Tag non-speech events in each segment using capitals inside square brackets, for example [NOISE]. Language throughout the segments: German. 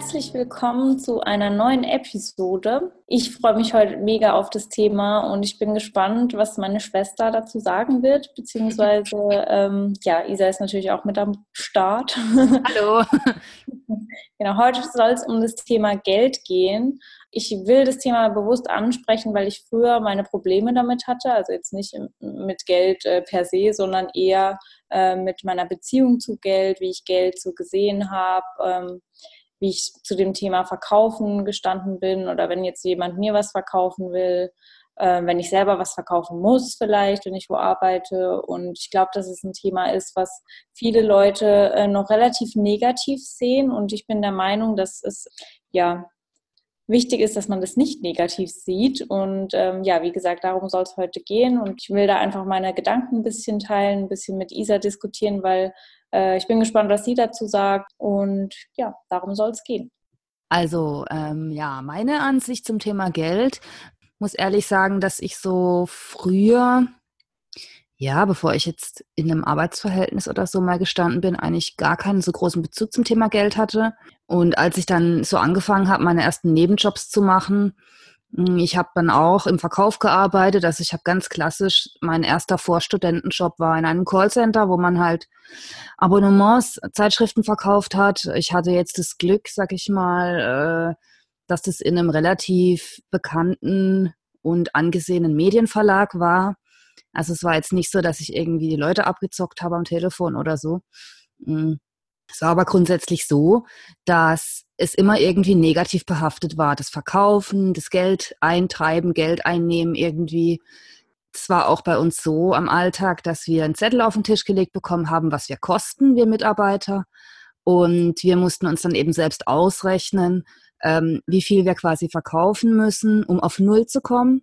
herzlich willkommen zu einer neuen Episode. Ich freue mich heute mega auf das Thema und ich bin gespannt, was meine Schwester dazu sagen wird, beziehungsweise, [LAUGHS] ähm, ja, Isa ist natürlich auch mit am Start. [LAUGHS] Hallo. genau, heute soll es um das Thema Geld gehen. Ich will das Thema bewusst ansprechen, weil ich früher meine Probleme damit hatte, also jetzt nicht mit Geld äh, per se, sondern eher äh, mit meiner Beziehung zu Geld, wie ich Geld so gesehen habe, ähm, wie ich zu dem Thema Verkaufen gestanden bin oder wenn jetzt jemand mir was verkaufen will, äh, wenn ich selber was verkaufen muss vielleicht, wenn ich wo arbeite. Und ich glaube, dass es ein Thema ist, was viele Leute äh, noch relativ negativ sehen. Und ich bin der Meinung, dass es ja wichtig ist, dass man das nicht negativ sieht. Und ähm, ja, wie gesagt, darum soll es heute gehen. Und ich will da einfach meine Gedanken ein bisschen teilen, ein bisschen mit Isa diskutieren, weil äh, ich bin gespannt, was sie dazu sagt. Und ja, darum soll es gehen. Also ähm, ja, meine Ansicht zum Thema Geld muss ehrlich sagen, dass ich so früher ja, bevor ich jetzt in einem Arbeitsverhältnis oder so mal gestanden bin, eigentlich gar keinen so großen Bezug zum Thema Geld hatte. Und als ich dann so angefangen habe, meine ersten Nebenjobs zu machen, ich habe dann auch im Verkauf gearbeitet. Also ich habe ganz klassisch, mein erster Vorstudentenjob war in einem Callcenter, wo man halt Abonnements, Zeitschriften verkauft hat. Ich hatte jetzt das Glück, sag ich mal, äh, dass das in einem relativ bekannten und angesehenen Medienverlag war. Also es war jetzt nicht so, dass ich irgendwie die Leute abgezockt habe am Telefon oder so. Mm. Es war aber grundsätzlich so, dass es immer irgendwie negativ behaftet war. Das Verkaufen, das Geld eintreiben, Geld einnehmen irgendwie. Es war auch bei uns so am Alltag, dass wir einen Zettel auf den Tisch gelegt bekommen haben, was wir kosten, wir Mitarbeiter. Und wir mussten uns dann eben selbst ausrechnen, ähm, wie viel wir quasi verkaufen müssen, um auf Null zu kommen.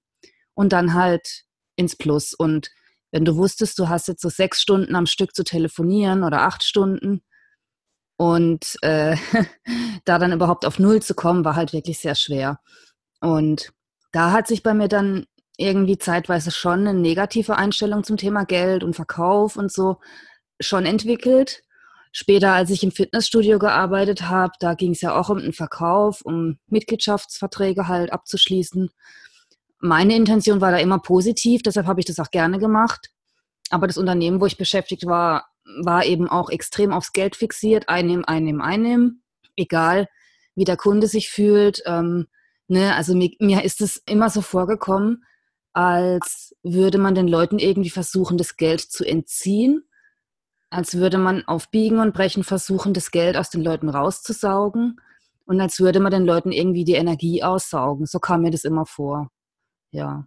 Und dann halt ins Plus. Und wenn du wusstest, du hast jetzt so sechs Stunden am Stück zu telefonieren oder acht Stunden und äh, [LAUGHS] da dann überhaupt auf Null zu kommen, war halt wirklich sehr schwer. Und da hat sich bei mir dann irgendwie zeitweise schon eine negative Einstellung zum Thema Geld und Verkauf und so schon entwickelt. Später, als ich im Fitnessstudio gearbeitet habe, da ging es ja auch um den Verkauf, um Mitgliedschaftsverträge halt abzuschließen meine Intention war da immer positiv, deshalb habe ich das auch gerne gemacht. Aber das Unternehmen, wo ich beschäftigt war, war eben auch extrem aufs Geld fixiert. Einnehmen, einnehmen, einnehmen. Egal, wie der Kunde sich fühlt. Ähm, ne? Also mir, mir ist es immer so vorgekommen, als würde man den Leuten irgendwie versuchen, das Geld zu entziehen. Als würde man auf Biegen und Brechen versuchen, das Geld aus den Leuten rauszusaugen. Und als würde man den Leuten irgendwie die Energie aussaugen. So kam mir das immer vor ja.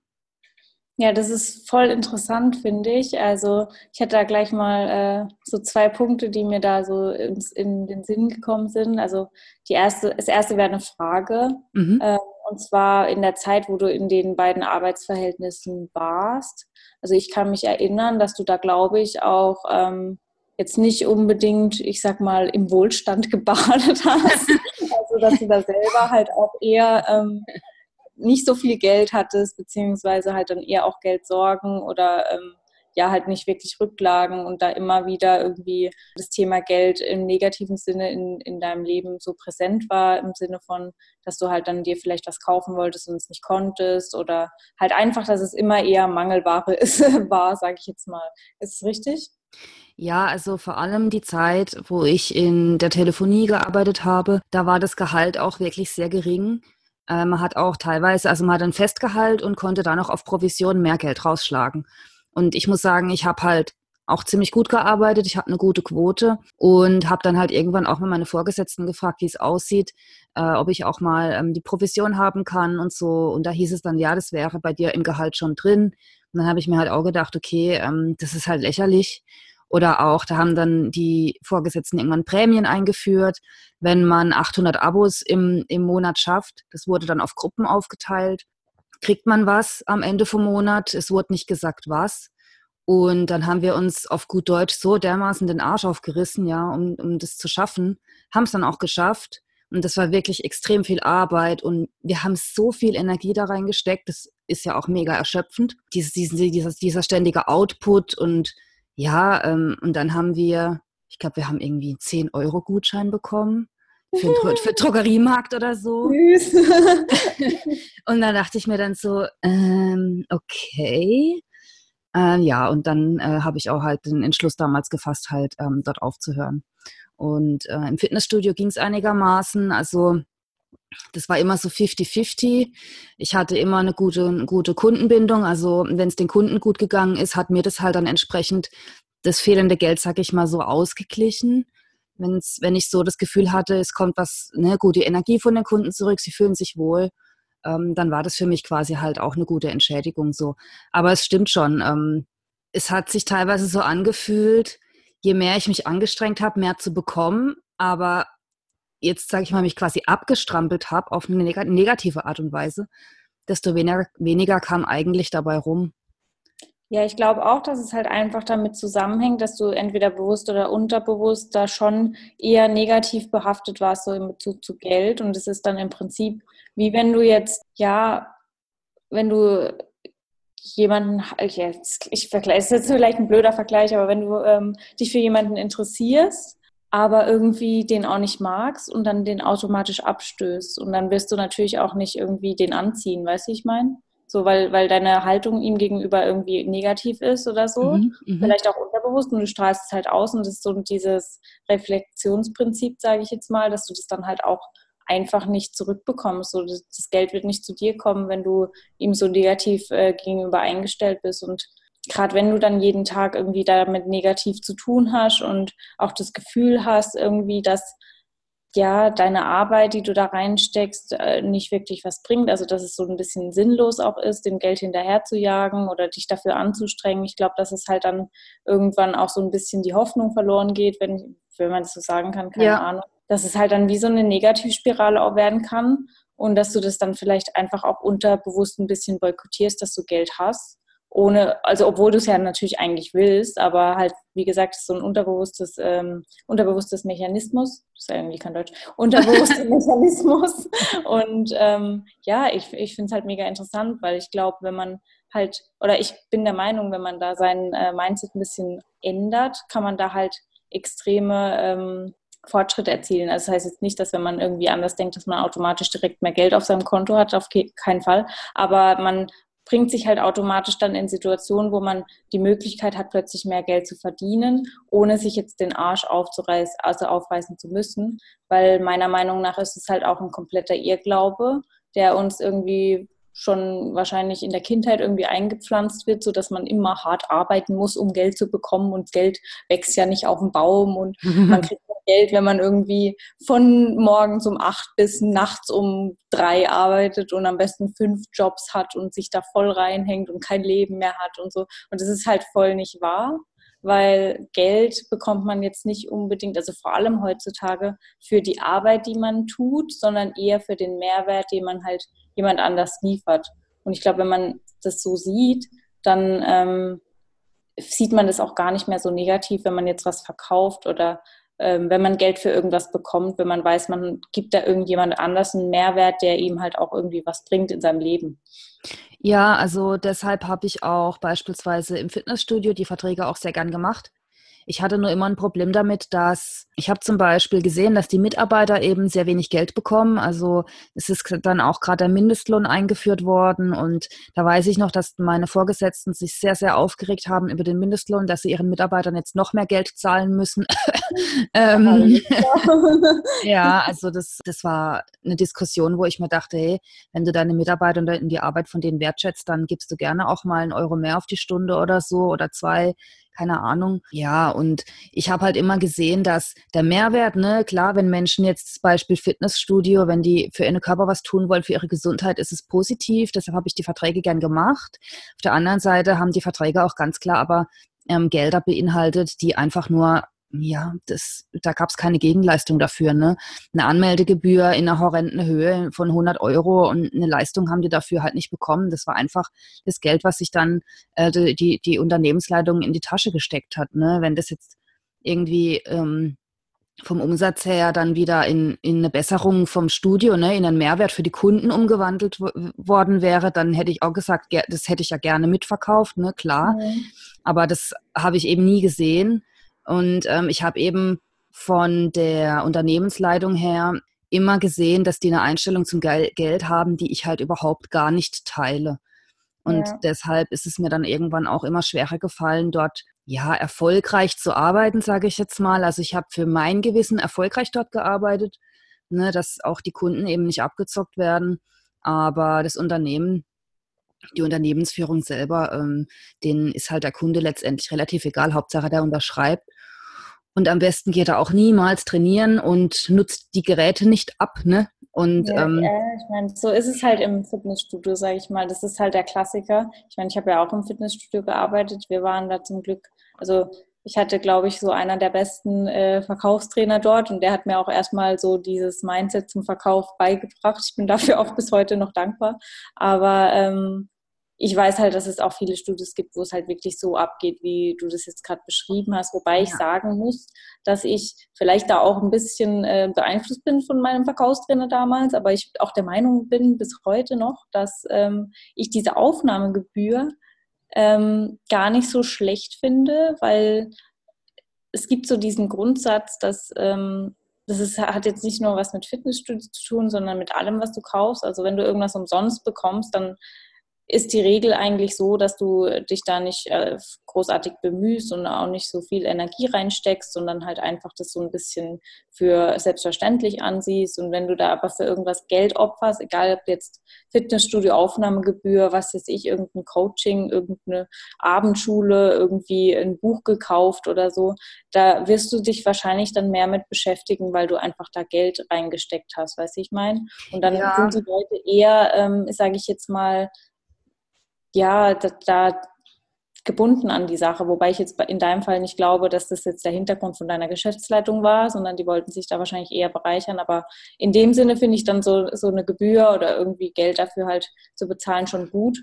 Ja, das ist voll interessant, finde ich. Also ich hätte da gleich mal äh, so zwei Punkte, die mir da so ins, in den Sinn gekommen sind. Also die erste, das erste wäre eine Frage. Mhm. Äh, und zwar in der Zeit, wo du in den beiden Arbeitsverhältnissen warst. Also ich kann mich erinnern, dass du da, glaube ich, auch ähm, jetzt nicht unbedingt, ich sag mal, im Wohlstand [LAUGHS] gebadet hast. also dass du da selber halt auch eher ähm, nicht so viel Geld hattest, beziehungsweise halt dann eher auch Geldsorgen oder ähm, ja halt nicht wirklich Rücklagen und da immer wieder irgendwie das Thema Geld im negativen Sinne in, in deinem Leben so präsent war, im Sinne von, dass du halt dann dir vielleicht was kaufen wolltest und es nicht konntest oder halt einfach, dass es immer eher Mangelware ist, [LAUGHS] war, sage ich jetzt mal. Ist es richtig? Ja, also vor allem die Zeit, wo ich in der Telefonie gearbeitet habe, da war das Gehalt auch wirklich sehr gering. Äh, man hat auch teilweise, also man hat ein Festgehalt und konnte da noch auf Provision mehr Geld rausschlagen. Und ich muss sagen, ich habe halt auch ziemlich gut gearbeitet, ich habe eine gute Quote und habe dann halt irgendwann auch mal meine Vorgesetzten gefragt, wie es aussieht, äh, ob ich auch mal ähm, die Provision haben kann und so. Und da hieß es dann, ja, das wäre bei dir im Gehalt schon drin. Und dann habe ich mir halt auch gedacht, okay, ähm, das ist halt lächerlich. Oder auch, da haben dann die Vorgesetzten irgendwann Prämien eingeführt, wenn man 800 Abos im, im Monat schafft. Das wurde dann auf Gruppen aufgeteilt. Kriegt man was am Ende vom Monat? Es wurde nicht gesagt, was. Und dann haben wir uns auf gut Deutsch so dermaßen den Arsch aufgerissen, ja, um, um das zu schaffen. Haben es dann auch geschafft. Und das war wirklich extrem viel Arbeit und wir haben so viel Energie da reingesteckt. Das ist ja auch mega erschöpfend. Dies, dieser, dieser ständige Output und ja, ähm, und dann haben wir, ich glaube, wir haben irgendwie einen 10-Euro-Gutschein bekommen. für, für Drogeriemarkt oder so. [LAUGHS] [LAUGHS] [LAUGHS] und da dachte ich mir dann so, ähm, okay. Äh, ja, und dann äh, habe ich auch halt den Entschluss damals gefasst, halt ähm, dort aufzuhören. Und äh, im Fitnessstudio ging es einigermaßen. Also das war immer so 50-50. Ich hatte immer eine gute, eine gute Kundenbindung. Also wenn es den Kunden gut gegangen ist, hat mir das halt dann entsprechend das fehlende Geld, sag ich mal, so ausgeglichen wenn's, wenn ich so das Gefühl hatte, es kommt was, ne, gute Energie von den Kunden zurück, sie fühlen sich wohl, ähm, dann war das für mich quasi halt auch eine gute Entschädigung so. Aber es stimmt schon, ähm, es hat sich teilweise so angefühlt, je mehr ich mich angestrengt habe, mehr zu bekommen, aber jetzt, sage ich mal, mich quasi abgestrampelt habe auf eine negative Art und Weise, desto weniger, weniger kam eigentlich dabei rum. Ja, ich glaube auch, dass es halt einfach damit zusammenhängt, dass du entweder bewusst oder unterbewusst da schon eher negativ behaftet warst, so in Bezug zu Geld. Und es ist dann im Prinzip wie wenn du jetzt, ja, wenn du jemanden, okay, ich vergleiche, ist jetzt vielleicht ein blöder Vergleich, aber wenn du ähm, dich für jemanden interessierst, aber irgendwie den auch nicht magst und dann den automatisch abstößt und dann wirst du natürlich auch nicht irgendwie den anziehen, weißt du, ich meine? so weil, weil deine Haltung ihm gegenüber irgendwie negativ ist oder so. Mhm, mhm, Vielleicht auch unterbewusst und du strahlst es halt aus und das ist so dieses Reflexionsprinzip, sage ich jetzt mal, dass du das dann halt auch einfach nicht zurückbekommst. So, das, das, Geld wird nicht zu dir kommen, wenn du ihm so negativ äh, gegenüber eingestellt bist und gerade wenn du dann jeden Tag irgendwie damit negativ zu tun hast und auch das Gefühl hast irgendwie, dass ja, deine Arbeit, die du da reinsteckst, äh, nicht wirklich was bringt. Also, dass es so ein bisschen sinnlos auch ist, dem Geld hinterher zu jagen oder dich dafür anzustrengen. Ich glaube, dass es halt dann irgendwann auch so ein bisschen die Hoffnung verloren geht, wenn, wenn man das so sagen kann, keine ja. Ahnung. Dass es halt dann wie so eine Negativspirale auch werden kann und dass du das dann vielleicht einfach auch unterbewusst ein bisschen boykottierst, dass du Geld hast ohne, also obwohl du es ja natürlich eigentlich willst, aber halt, wie gesagt, so ein unterbewusstes, ähm, unterbewusstes Mechanismus, das ist ja irgendwie kein Deutsch, unterbewusster [LAUGHS] Mechanismus. Und ähm, ja, ich, ich finde es halt mega interessant, weil ich glaube, wenn man halt, oder ich bin der Meinung, wenn man da sein äh, Mindset ein bisschen ändert, kann man da halt extreme ähm, Fortschritte erzielen. Also das heißt jetzt nicht, dass wenn man irgendwie anders denkt, dass man automatisch direkt mehr Geld auf seinem Konto hat, auf keinen Fall. Aber man bringt sich halt automatisch dann in Situationen, wo man die Möglichkeit hat, plötzlich mehr Geld zu verdienen, ohne sich jetzt den Arsch aufzureißen, also aufreißen zu müssen. Weil meiner Meinung nach ist es halt auch ein kompletter Irrglaube, der uns irgendwie schon wahrscheinlich in der Kindheit irgendwie eingepflanzt wird, so dass man immer hart arbeiten muss, um Geld zu bekommen und Geld wächst ja nicht auf dem Baum und [LAUGHS] man kriegt Geld, wenn man irgendwie von morgens um acht bis nachts um drei arbeitet und am besten fünf Jobs hat und sich da voll reinhängt und kein Leben mehr hat und so. Und das ist halt voll nicht wahr, weil Geld bekommt man jetzt nicht unbedingt, also vor allem heutzutage für die Arbeit, die man tut, sondern eher für den Mehrwert, den man halt jemand anders liefert. Und ich glaube, wenn man das so sieht, dann ähm, sieht man das auch gar nicht mehr so negativ, wenn man jetzt was verkauft oder wenn man Geld für irgendwas bekommt, wenn man weiß, man gibt da irgendjemand anders einen Mehrwert, der ihm halt auch irgendwie was bringt in seinem Leben. Ja, also deshalb habe ich auch beispielsweise im Fitnessstudio die Verträge auch sehr gern gemacht. Ich hatte nur immer ein Problem damit, dass ich habe zum Beispiel gesehen, dass die Mitarbeiter eben sehr wenig Geld bekommen. Also es ist dann auch gerade der Mindestlohn eingeführt worden und da weiß ich noch, dass meine Vorgesetzten sich sehr, sehr aufgeregt haben über den Mindestlohn, dass sie ihren Mitarbeitern jetzt noch mehr Geld zahlen müssen. [LAUGHS] ähm, [LAUGHS] [LAUGHS] ja, also das, das war eine Diskussion, wo ich mir dachte, hey, wenn du deine Mitarbeiter in die Arbeit von denen wertschätzt, dann gibst du gerne auch mal einen Euro mehr auf die Stunde oder so oder zwei keine Ahnung. Ja, und ich habe halt immer gesehen, dass der Mehrwert, ne, klar, wenn Menschen jetzt das Beispiel Fitnessstudio, wenn die für ihren Körper was tun wollen, für ihre Gesundheit, ist es positiv. Deshalb habe ich die Verträge gern gemacht. Auf der anderen Seite haben die Verträge auch ganz klar aber ähm, Gelder beinhaltet, die einfach nur ja, das, da gab es keine Gegenleistung dafür. Ne? Eine Anmeldegebühr in einer horrenden Höhe von 100 Euro und eine Leistung haben die dafür halt nicht bekommen. Das war einfach das Geld, was sich dann äh, die, die Unternehmensleitung in die Tasche gesteckt hat. Ne? Wenn das jetzt irgendwie ähm, vom Umsatz her dann wieder in, in eine Besserung vom Studio, ne, in einen Mehrwert für die Kunden umgewandelt worden wäre, dann hätte ich auch gesagt, das hätte ich ja gerne mitverkauft, ne, klar. Mhm. Aber das habe ich eben nie gesehen. Und ähm, ich habe eben von der Unternehmensleitung her immer gesehen, dass die eine Einstellung zum Geld haben, die ich halt überhaupt gar nicht teile. Und ja. deshalb ist es mir dann irgendwann auch immer schwerer gefallen, dort ja erfolgreich zu arbeiten, sage ich jetzt mal. Also ich habe für mein Gewissen erfolgreich dort gearbeitet, ne, dass auch die Kunden eben nicht abgezockt werden. Aber das Unternehmen, die Unternehmensführung selber, ähm, denen ist halt der Kunde letztendlich relativ egal. Hauptsache, der unterschreibt. Und am besten geht er auch niemals trainieren und nutzt die Geräte nicht ab. Ne? Und, ja, ähm, ja, ich meine, so ist es halt im Fitnessstudio, sage ich mal. Das ist halt der Klassiker. Ich meine, ich habe ja auch im Fitnessstudio gearbeitet. Wir waren da zum Glück, also ich hatte, glaube ich, so einer der besten äh, Verkaufstrainer dort und der hat mir auch erstmal so dieses Mindset zum Verkauf beigebracht. Ich bin dafür auch bis heute noch dankbar. Aber ähm, ich weiß halt, dass es auch viele Studios gibt, wo es halt wirklich so abgeht, wie du das jetzt gerade beschrieben hast. Wobei ich sagen muss, dass ich vielleicht da auch ein bisschen äh, beeinflusst bin von meinem Verkaufstrainer damals, aber ich auch der Meinung bin bis heute noch, dass ähm, ich diese Aufnahmegebühr ähm, gar nicht so schlecht finde, weil es gibt so diesen Grundsatz, dass ähm, das ist, hat jetzt nicht nur was mit Fitnessstudio zu tun, sondern mit allem, was du kaufst. Also wenn du irgendwas umsonst bekommst, dann ist die Regel eigentlich so, dass du dich da nicht äh, großartig bemühst und auch nicht so viel Energie reinsteckst, sondern halt einfach das so ein bisschen für selbstverständlich ansiehst. Und wenn du da aber für irgendwas Geld opferst, egal ob jetzt Fitnessstudio, Aufnahmegebühr, was weiß ich, irgendein Coaching, irgendeine Abendschule, irgendwie ein Buch gekauft oder so, da wirst du dich wahrscheinlich dann mehr mit beschäftigen, weil du einfach da Geld reingesteckt hast, weißt du, ich meine? Und dann ja. sind die Leute eher, ähm, sage ich jetzt mal, ja, da, da gebunden an die Sache, wobei ich jetzt in deinem Fall nicht glaube, dass das jetzt der Hintergrund von deiner Geschäftsleitung war, sondern die wollten sich da wahrscheinlich eher bereichern. Aber in dem Sinne finde ich dann so, so eine Gebühr oder irgendwie Geld dafür halt zu bezahlen schon gut.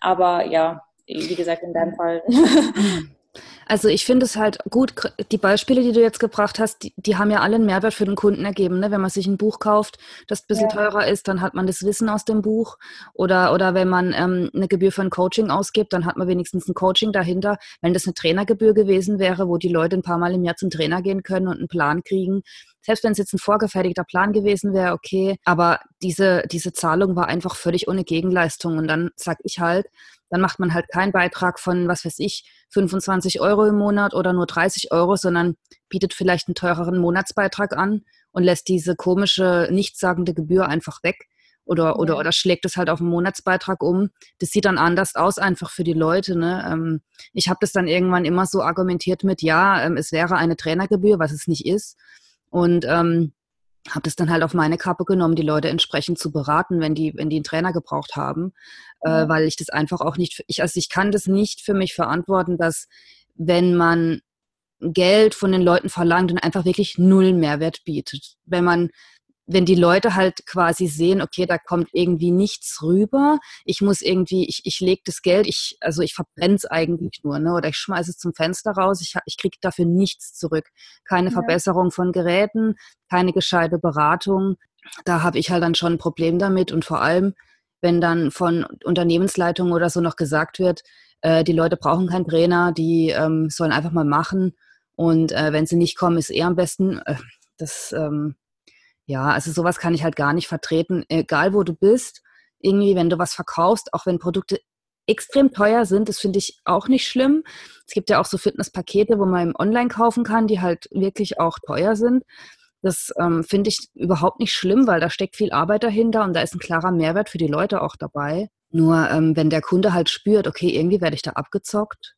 Aber ja, wie gesagt, in deinem Fall [LAUGHS] Also ich finde es halt gut, die Beispiele, die du jetzt gebracht hast, die, die, haben ja alle einen Mehrwert für den Kunden ergeben. Ne? Wenn man sich ein Buch kauft, das ein bisschen ja. teurer ist, dann hat man das Wissen aus dem Buch. Oder, oder wenn man ähm, eine Gebühr für ein Coaching ausgibt, dann hat man wenigstens ein Coaching dahinter. Wenn das eine Trainergebühr gewesen wäre, wo die Leute ein paar Mal im Jahr zum Trainer gehen können und einen Plan kriegen, selbst wenn es jetzt ein vorgefertigter Plan gewesen wäre, okay, aber diese, diese Zahlung war einfach völlig ohne Gegenleistung. Und dann sag ich halt, dann macht man halt keinen Beitrag von, was weiß ich, 25 Euro im Monat oder nur 30 Euro, sondern bietet vielleicht einen teureren Monatsbeitrag an und lässt diese komische, nichtssagende Gebühr einfach weg oder, oder, oder schlägt es halt auf einen Monatsbeitrag um. Das sieht dann anders aus einfach für die Leute. Ne? Ähm, ich habe das dann irgendwann immer so argumentiert mit, ja, ähm, es wäre eine Trainergebühr, was es nicht ist. Und ähm, habe das dann halt auf meine Kappe genommen, die Leute entsprechend zu beraten, wenn die, wenn die einen Trainer gebraucht haben, äh, weil ich das einfach auch nicht, ich, also ich kann das nicht für mich verantworten, dass wenn man Geld von den Leuten verlangt und einfach wirklich null Mehrwert bietet. Wenn man wenn die Leute halt quasi sehen, okay, da kommt irgendwie nichts rüber, ich muss irgendwie, ich, ich lege das Geld, ich, also ich verbrenne es eigentlich nur, ne? Oder ich schmeiße es zum Fenster raus, ich, ich kriege dafür nichts zurück. Keine ja. Verbesserung von Geräten, keine gescheite Beratung. Da habe ich halt dann schon ein Problem damit und vor allem, wenn dann von Unternehmensleitungen oder so noch gesagt wird, äh, die Leute brauchen keinen Trainer, die ähm, sollen einfach mal machen und äh, wenn sie nicht kommen, ist eher am besten. Äh, das ähm, ja, also sowas kann ich halt gar nicht vertreten, egal wo du bist. Irgendwie, wenn du was verkaufst, auch wenn Produkte extrem teuer sind, das finde ich auch nicht schlimm. Es gibt ja auch so Fitnesspakete, wo man im Online kaufen kann, die halt wirklich auch teuer sind. Das ähm, finde ich überhaupt nicht schlimm, weil da steckt viel Arbeit dahinter und da ist ein klarer Mehrwert für die Leute auch dabei. Nur ähm, wenn der Kunde halt spürt, okay, irgendwie werde ich da abgezockt,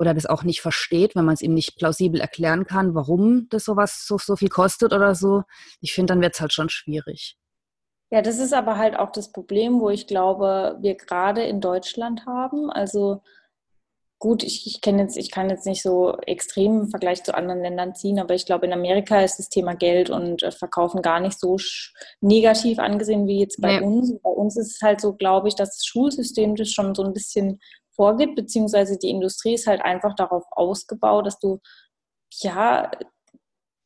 oder das auch nicht versteht, wenn man es ihm nicht plausibel erklären kann, warum das sowas so, so viel kostet oder so, ich finde, dann wird es halt schon schwierig. Ja, das ist aber halt auch das Problem, wo ich glaube, wir gerade in Deutschland haben. Also gut, ich, ich kenne jetzt, ich kann jetzt nicht so extrem im Vergleich zu anderen Ländern ziehen, aber ich glaube, in Amerika ist das Thema Geld und äh, Verkaufen gar nicht so negativ angesehen wie jetzt bei nee. uns. Bei uns ist es halt so, glaube ich, dass das Schulsystem das schon so ein bisschen vorgibt, beziehungsweise die Industrie ist halt einfach darauf ausgebaut, dass du, ja,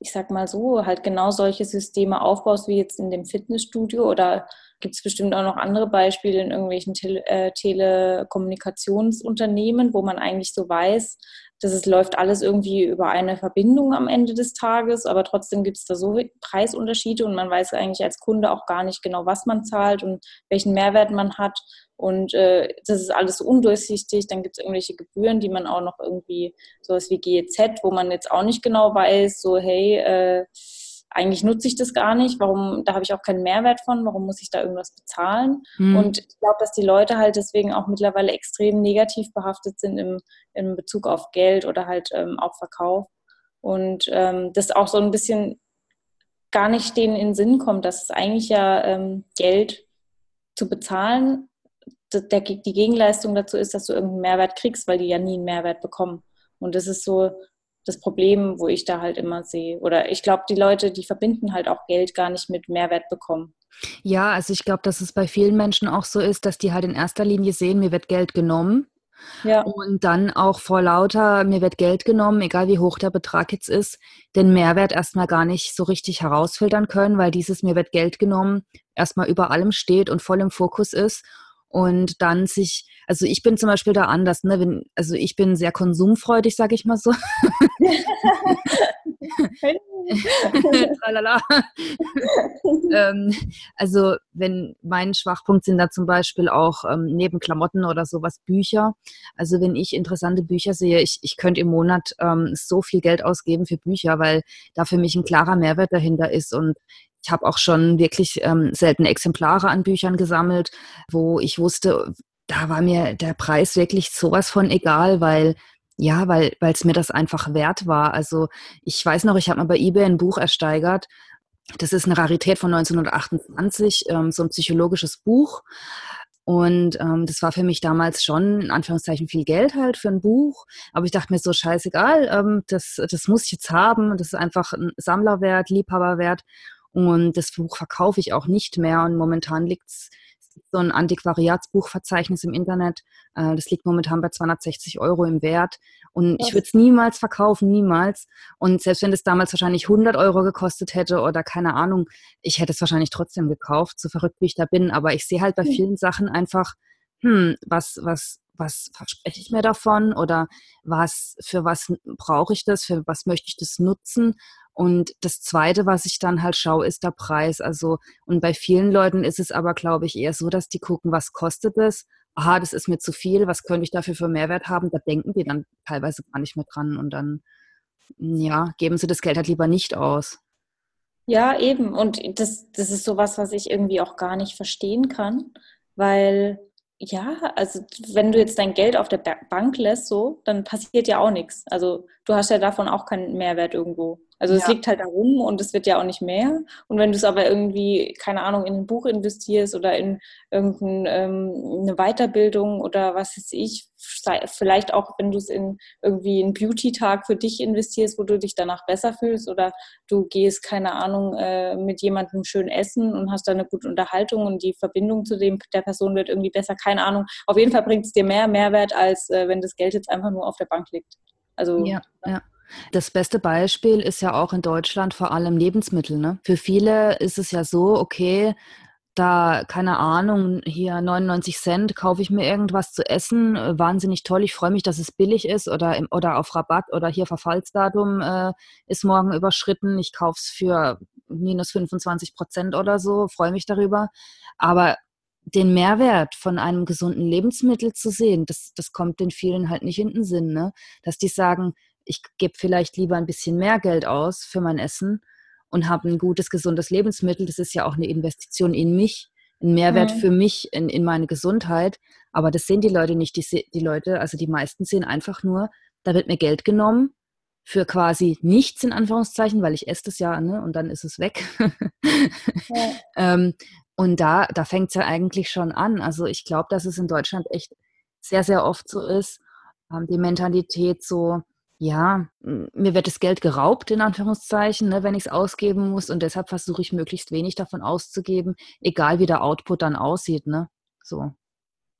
ich sag mal so, halt genau solche Systeme aufbaust wie jetzt in dem Fitnessstudio oder gibt es bestimmt auch noch andere Beispiele in irgendwelchen Tele äh, Telekommunikationsunternehmen, wo man eigentlich so weiß, das ist, läuft alles irgendwie über eine Verbindung am Ende des Tages, aber trotzdem gibt es da so Preisunterschiede und man weiß eigentlich als Kunde auch gar nicht genau, was man zahlt und welchen Mehrwert man hat. Und äh, das ist alles so undurchsichtig. Dann gibt es irgendwelche Gebühren, die man auch noch irgendwie, sowas wie GEZ, wo man jetzt auch nicht genau weiß, so hey, äh, eigentlich nutze ich das gar nicht, warum, da habe ich auch keinen Mehrwert von, warum muss ich da irgendwas bezahlen? Mhm. Und ich glaube, dass die Leute halt deswegen auch mittlerweile extrem negativ behaftet sind im, im Bezug auf Geld oder halt ähm, auch Verkauf. Und ähm, das auch so ein bisschen gar nicht denen in den Sinn kommt, dass es eigentlich ja ähm, Geld zu bezahlen, der, die Gegenleistung dazu ist, dass du irgendeinen Mehrwert kriegst, weil die ja nie einen Mehrwert bekommen. Und das ist so, das Problem, wo ich da halt immer sehe. Oder ich glaube, die Leute, die verbinden halt auch Geld gar nicht mit Mehrwert bekommen. Ja, also ich glaube, dass es bei vielen Menschen auch so ist, dass die halt in erster Linie sehen, mir wird Geld genommen. Ja. Und dann auch vor lauter, mir wird Geld genommen, egal wie hoch der Betrag jetzt ist, den Mehrwert erstmal gar nicht so richtig herausfiltern können, weil dieses mir wird Geld genommen erstmal über allem steht und voll im Fokus ist und dann sich, also ich bin zum Beispiel da anders, ne? Wenn, also ich bin sehr konsumfreudig, sage ich mal so. [LAUGHS] ähm, also wenn mein Schwachpunkt sind da zum Beispiel auch ähm, neben Klamotten oder sowas Bücher. Also wenn ich interessante Bücher sehe, ich, ich könnte im Monat ähm, so viel Geld ausgeben für Bücher, weil da für mich ein klarer Mehrwert dahinter ist und ich habe auch schon wirklich ähm, seltene Exemplare an Büchern gesammelt, wo ich wusste, da war mir der Preis wirklich sowas von egal, weil ja, weil es mir das einfach wert war. Also ich weiß noch, ich habe mal bei eBay ein Buch ersteigert. Das ist eine Rarität von 1928, ähm, so ein psychologisches Buch. Und ähm, das war für mich damals schon in Anführungszeichen viel Geld halt für ein Buch. Aber ich dachte mir so, scheißegal, ähm, das, das muss ich jetzt haben. Das ist einfach ein Sammlerwert, Liebhaberwert. Und das Buch verkaufe ich auch nicht mehr. Und momentan liegt es so ein Antiquariatsbuchverzeichnis im Internet. Äh, das liegt momentan bei 260 Euro im Wert. Und ich würde es niemals verkaufen, niemals. Und selbst wenn es damals wahrscheinlich 100 Euro gekostet hätte oder keine Ahnung, ich hätte es wahrscheinlich trotzdem gekauft, so verrückt wie ich da bin. Aber ich sehe halt bei hm. vielen Sachen einfach, hm, was, was, was verspreche ich mir davon oder was, für was brauche ich das, für was möchte ich das nutzen und das Zweite, was ich dann halt schaue, ist der Preis. Also, und bei vielen Leuten ist es aber, glaube ich, eher so, dass die gucken, was kostet es? Aha, das ist mir zu viel, was könnte ich dafür für Mehrwert haben? Da denken die dann teilweise gar nicht mehr dran und dann, ja, geben sie das Geld halt lieber nicht aus. Ja, eben. Und das, das ist sowas, was ich irgendwie auch gar nicht verstehen kann, weil ja, also wenn du jetzt dein Geld auf der Bank lässt, so, dann passiert ja auch nichts. Also du hast ja davon auch keinen Mehrwert irgendwo. Also es liegt halt da rum und es wird ja auch nicht mehr. Und wenn du es aber irgendwie, keine Ahnung, in ein Buch investierst oder in irgendeine ähm, Weiterbildung oder was weiß ich, vielleicht auch, wenn du es in irgendwie einen Beauty-Tag für dich investierst, wo du dich danach besser fühlst oder du gehst, keine Ahnung, äh, mit jemandem schön essen und hast da eine gute Unterhaltung und die Verbindung zu dem der Person wird irgendwie besser, keine Ahnung. Auf jeden Fall bringt es dir mehr Mehrwert, als äh, wenn das Geld jetzt einfach nur auf der Bank liegt. Also ja, ja. Das beste Beispiel ist ja auch in Deutschland vor allem Lebensmittel. Ne? Für viele ist es ja so, okay, da, keine Ahnung, hier 99 Cent kaufe ich mir irgendwas zu essen, wahnsinnig toll, ich freue mich, dass es billig ist oder, im, oder auf Rabatt oder hier Verfallsdatum äh, ist morgen überschritten, ich kaufe es für minus 25 Prozent oder so, freue mich darüber. Aber den Mehrwert von einem gesunden Lebensmittel zu sehen, das, das kommt den vielen halt nicht in den Sinn, ne? Dass die sagen, ich gebe vielleicht lieber ein bisschen mehr Geld aus für mein Essen und habe ein gutes, gesundes Lebensmittel. Das ist ja auch eine Investition in mich, ein Mehrwert mhm. für mich, in, in meine Gesundheit. Aber das sehen die Leute nicht. Die, die Leute, also die meisten sehen einfach nur, da wird mir Geld genommen für quasi nichts in Anführungszeichen, weil ich esse das ja, ne, und dann ist es weg. ja. [LAUGHS] ähm, und da, da fängt es ja eigentlich schon an. Also ich glaube, dass es in Deutschland echt sehr, sehr oft so ist, ähm, die Mentalität so, ja, mir wird das Geld geraubt, in Anführungszeichen, ne, wenn ich es ausgeben muss. Und deshalb versuche ich möglichst wenig davon auszugeben, egal wie der Output dann aussieht. Ne? So.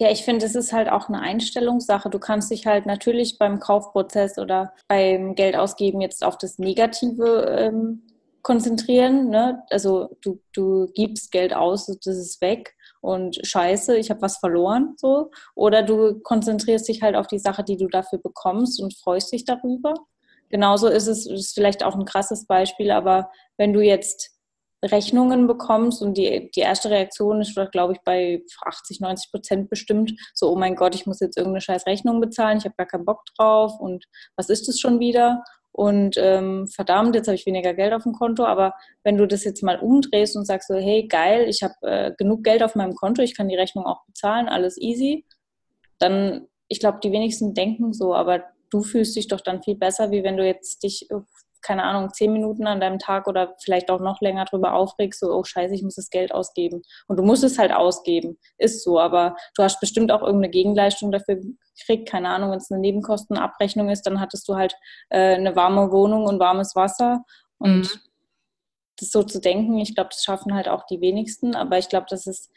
Ja, ich finde, es ist halt auch eine Einstellungssache. Du kannst dich halt natürlich beim Kaufprozess oder beim Geldausgeben jetzt auf das Negative ähm, konzentrieren. Ne? Also du, du gibst Geld aus, das ist weg und scheiße, ich habe was verloren, so. Oder du konzentrierst dich halt auf die Sache, die du dafür bekommst und freust dich darüber. Genauso ist es, ist vielleicht auch ein krasses Beispiel, aber wenn du jetzt Rechnungen bekommst und die, die erste Reaktion ist, glaube ich, bei 80, 90 Prozent bestimmt, so, oh mein Gott, ich muss jetzt irgendeine scheiß Rechnung bezahlen, ich habe gar keinen Bock drauf und was ist das schon wieder? Und ähm, verdammt, jetzt habe ich weniger Geld auf dem Konto, aber wenn du das jetzt mal umdrehst und sagst so, hey, geil, ich habe äh, genug Geld auf meinem Konto, ich kann die Rechnung auch bezahlen, alles easy, dann, ich glaube, die wenigsten denken so, aber du fühlst dich doch dann viel besser, wie wenn du jetzt dich, keine Ahnung, zehn Minuten an deinem Tag oder vielleicht auch noch länger drüber aufregst, so, oh scheiße, ich muss das Geld ausgeben. Und du musst es halt ausgeben. Ist so, aber du hast bestimmt auch irgendeine Gegenleistung dafür gekriegt. Keine Ahnung, wenn es eine Nebenkostenabrechnung ist, dann hattest du halt äh, eine warme Wohnung und warmes Wasser. Und mhm. das so zu denken, ich glaube, das schaffen halt auch die wenigsten. Aber ich glaube, dass es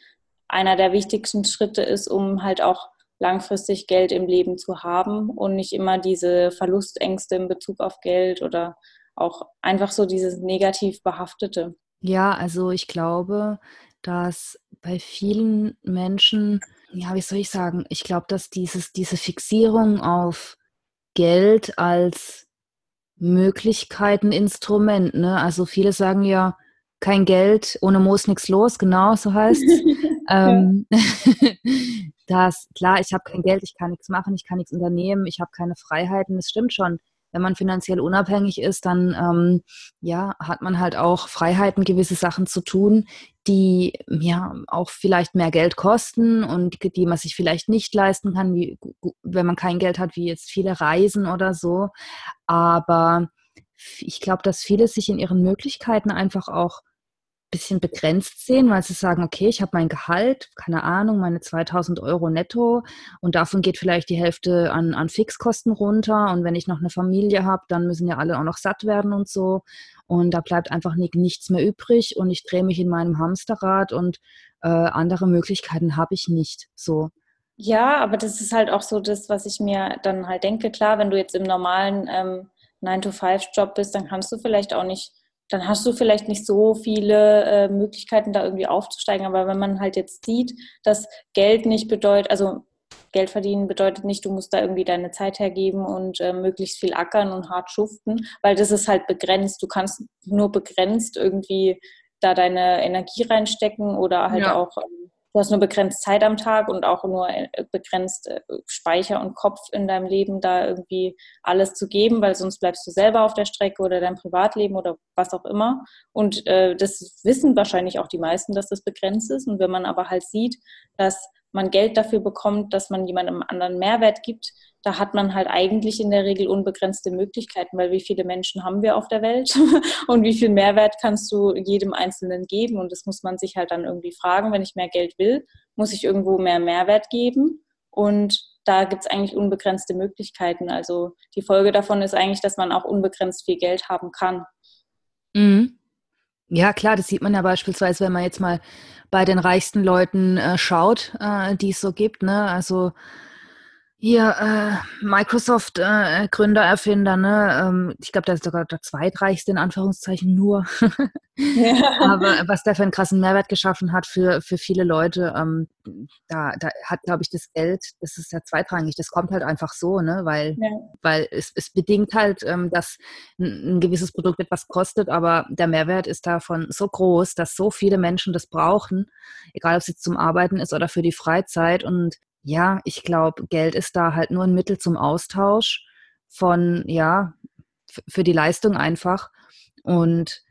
einer der wichtigsten Schritte ist, um halt auch langfristig Geld im Leben zu haben und nicht immer diese Verlustängste in Bezug auf Geld oder auch einfach so dieses negativ behaftete. Ja, also ich glaube, dass bei vielen Menschen, ja, wie soll ich sagen, ich glaube, dass dieses, diese Fixierung auf Geld als Möglichkeiteninstrument, ne? Also viele sagen ja, kein Geld, ohne Moos nichts los, genau, so heißt es. [LAUGHS] ähm, [LAUGHS] dass, klar, ich habe kein Geld, ich kann nichts machen, ich kann nichts unternehmen, ich habe keine Freiheiten, das stimmt schon. Wenn man finanziell unabhängig ist, dann ähm, ja, hat man halt auch Freiheiten, gewisse Sachen zu tun, die ja auch vielleicht mehr Geld kosten und die man sich vielleicht nicht leisten kann, wie, wenn man kein Geld hat, wie jetzt viele Reisen oder so. Aber ich glaube, dass viele sich in ihren Möglichkeiten einfach auch bisschen begrenzt sehen, weil sie sagen, okay, ich habe mein Gehalt, keine Ahnung, meine 2000 Euro netto und davon geht vielleicht die Hälfte an, an Fixkosten runter und wenn ich noch eine Familie habe, dann müssen ja alle auch noch satt werden und so und da bleibt einfach nicht, nichts mehr übrig und ich drehe mich in meinem Hamsterrad und äh, andere Möglichkeiten habe ich nicht so. Ja, aber das ist halt auch so das, was ich mir dann halt denke. Klar, wenn du jetzt im normalen ähm, 9-to-5-Job bist, dann kannst du vielleicht auch nicht dann hast du vielleicht nicht so viele äh, Möglichkeiten, da irgendwie aufzusteigen. Aber wenn man halt jetzt sieht, dass Geld nicht bedeutet, also Geld verdienen bedeutet nicht, du musst da irgendwie deine Zeit hergeben und äh, möglichst viel ackern und hart schuften, weil das ist halt begrenzt. Du kannst nur begrenzt irgendwie da deine Energie reinstecken oder halt ja. auch ähm, du hast nur begrenzt Zeit am Tag und auch nur äh, begrenzt äh, Speicher und Kopf in deinem Leben, da irgendwie alles zu geben, weil sonst bleibst du selber auf der Strecke oder dein Privatleben oder was auch immer. Und äh, das wissen wahrscheinlich auch die meisten, dass das begrenzt ist. Und wenn man aber halt sieht, dass man Geld dafür bekommt, dass man jemandem anderen Mehrwert gibt, da hat man halt eigentlich in der Regel unbegrenzte Möglichkeiten, weil wie viele Menschen haben wir auf der Welt [LAUGHS] und wie viel Mehrwert kannst du jedem Einzelnen geben? Und das muss man sich halt dann irgendwie fragen, wenn ich mehr Geld will, muss ich irgendwo mehr Mehrwert geben? Und da gibt es eigentlich unbegrenzte Möglichkeiten. Also die Folge davon ist eigentlich, dass man auch unbegrenzt viel Geld haben kann. Mhm. Ja, klar, das sieht man ja beispielsweise, wenn man jetzt mal bei den reichsten Leuten äh, schaut, äh, die es so gibt. Ne? Also hier, äh, Microsoft-Gründer, äh, Erfinder, ne? Ähm, ich glaube, der ist sogar der zweitreichste in Anführungszeichen nur. ja. [LAUGHS] Aber was der für einen krassen Mehrwert geschaffen hat für, für viele Leute, ähm, da, da hat, glaube ich, das Geld, das ist ja zweitrangig, das kommt halt einfach so, ne? Weil, ja. weil es, es bedingt halt, ähm, dass ein, ein gewisses Produkt etwas kostet, aber der Mehrwert ist davon so groß, dass so viele Menschen das brauchen, egal ob es jetzt zum Arbeiten ist oder für die Freizeit. Und ja, ich glaube, Geld ist da halt nur ein Mittel zum Austausch von, ja, für die Leistung einfach. Und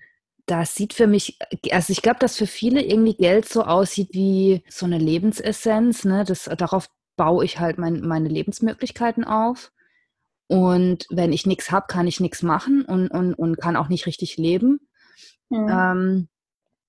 das sieht für mich, also ich glaube, dass für viele irgendwie Geld so aussieht wie so eine Lebensessenz. Ne? Das, darauf baue ich halt mein, meine Lebensmöglichkeiten auf. Und wenn ich nichts habe, kann ich nichts machen und, und, und kann auch nicht richtig leben. Mhm. Ähm,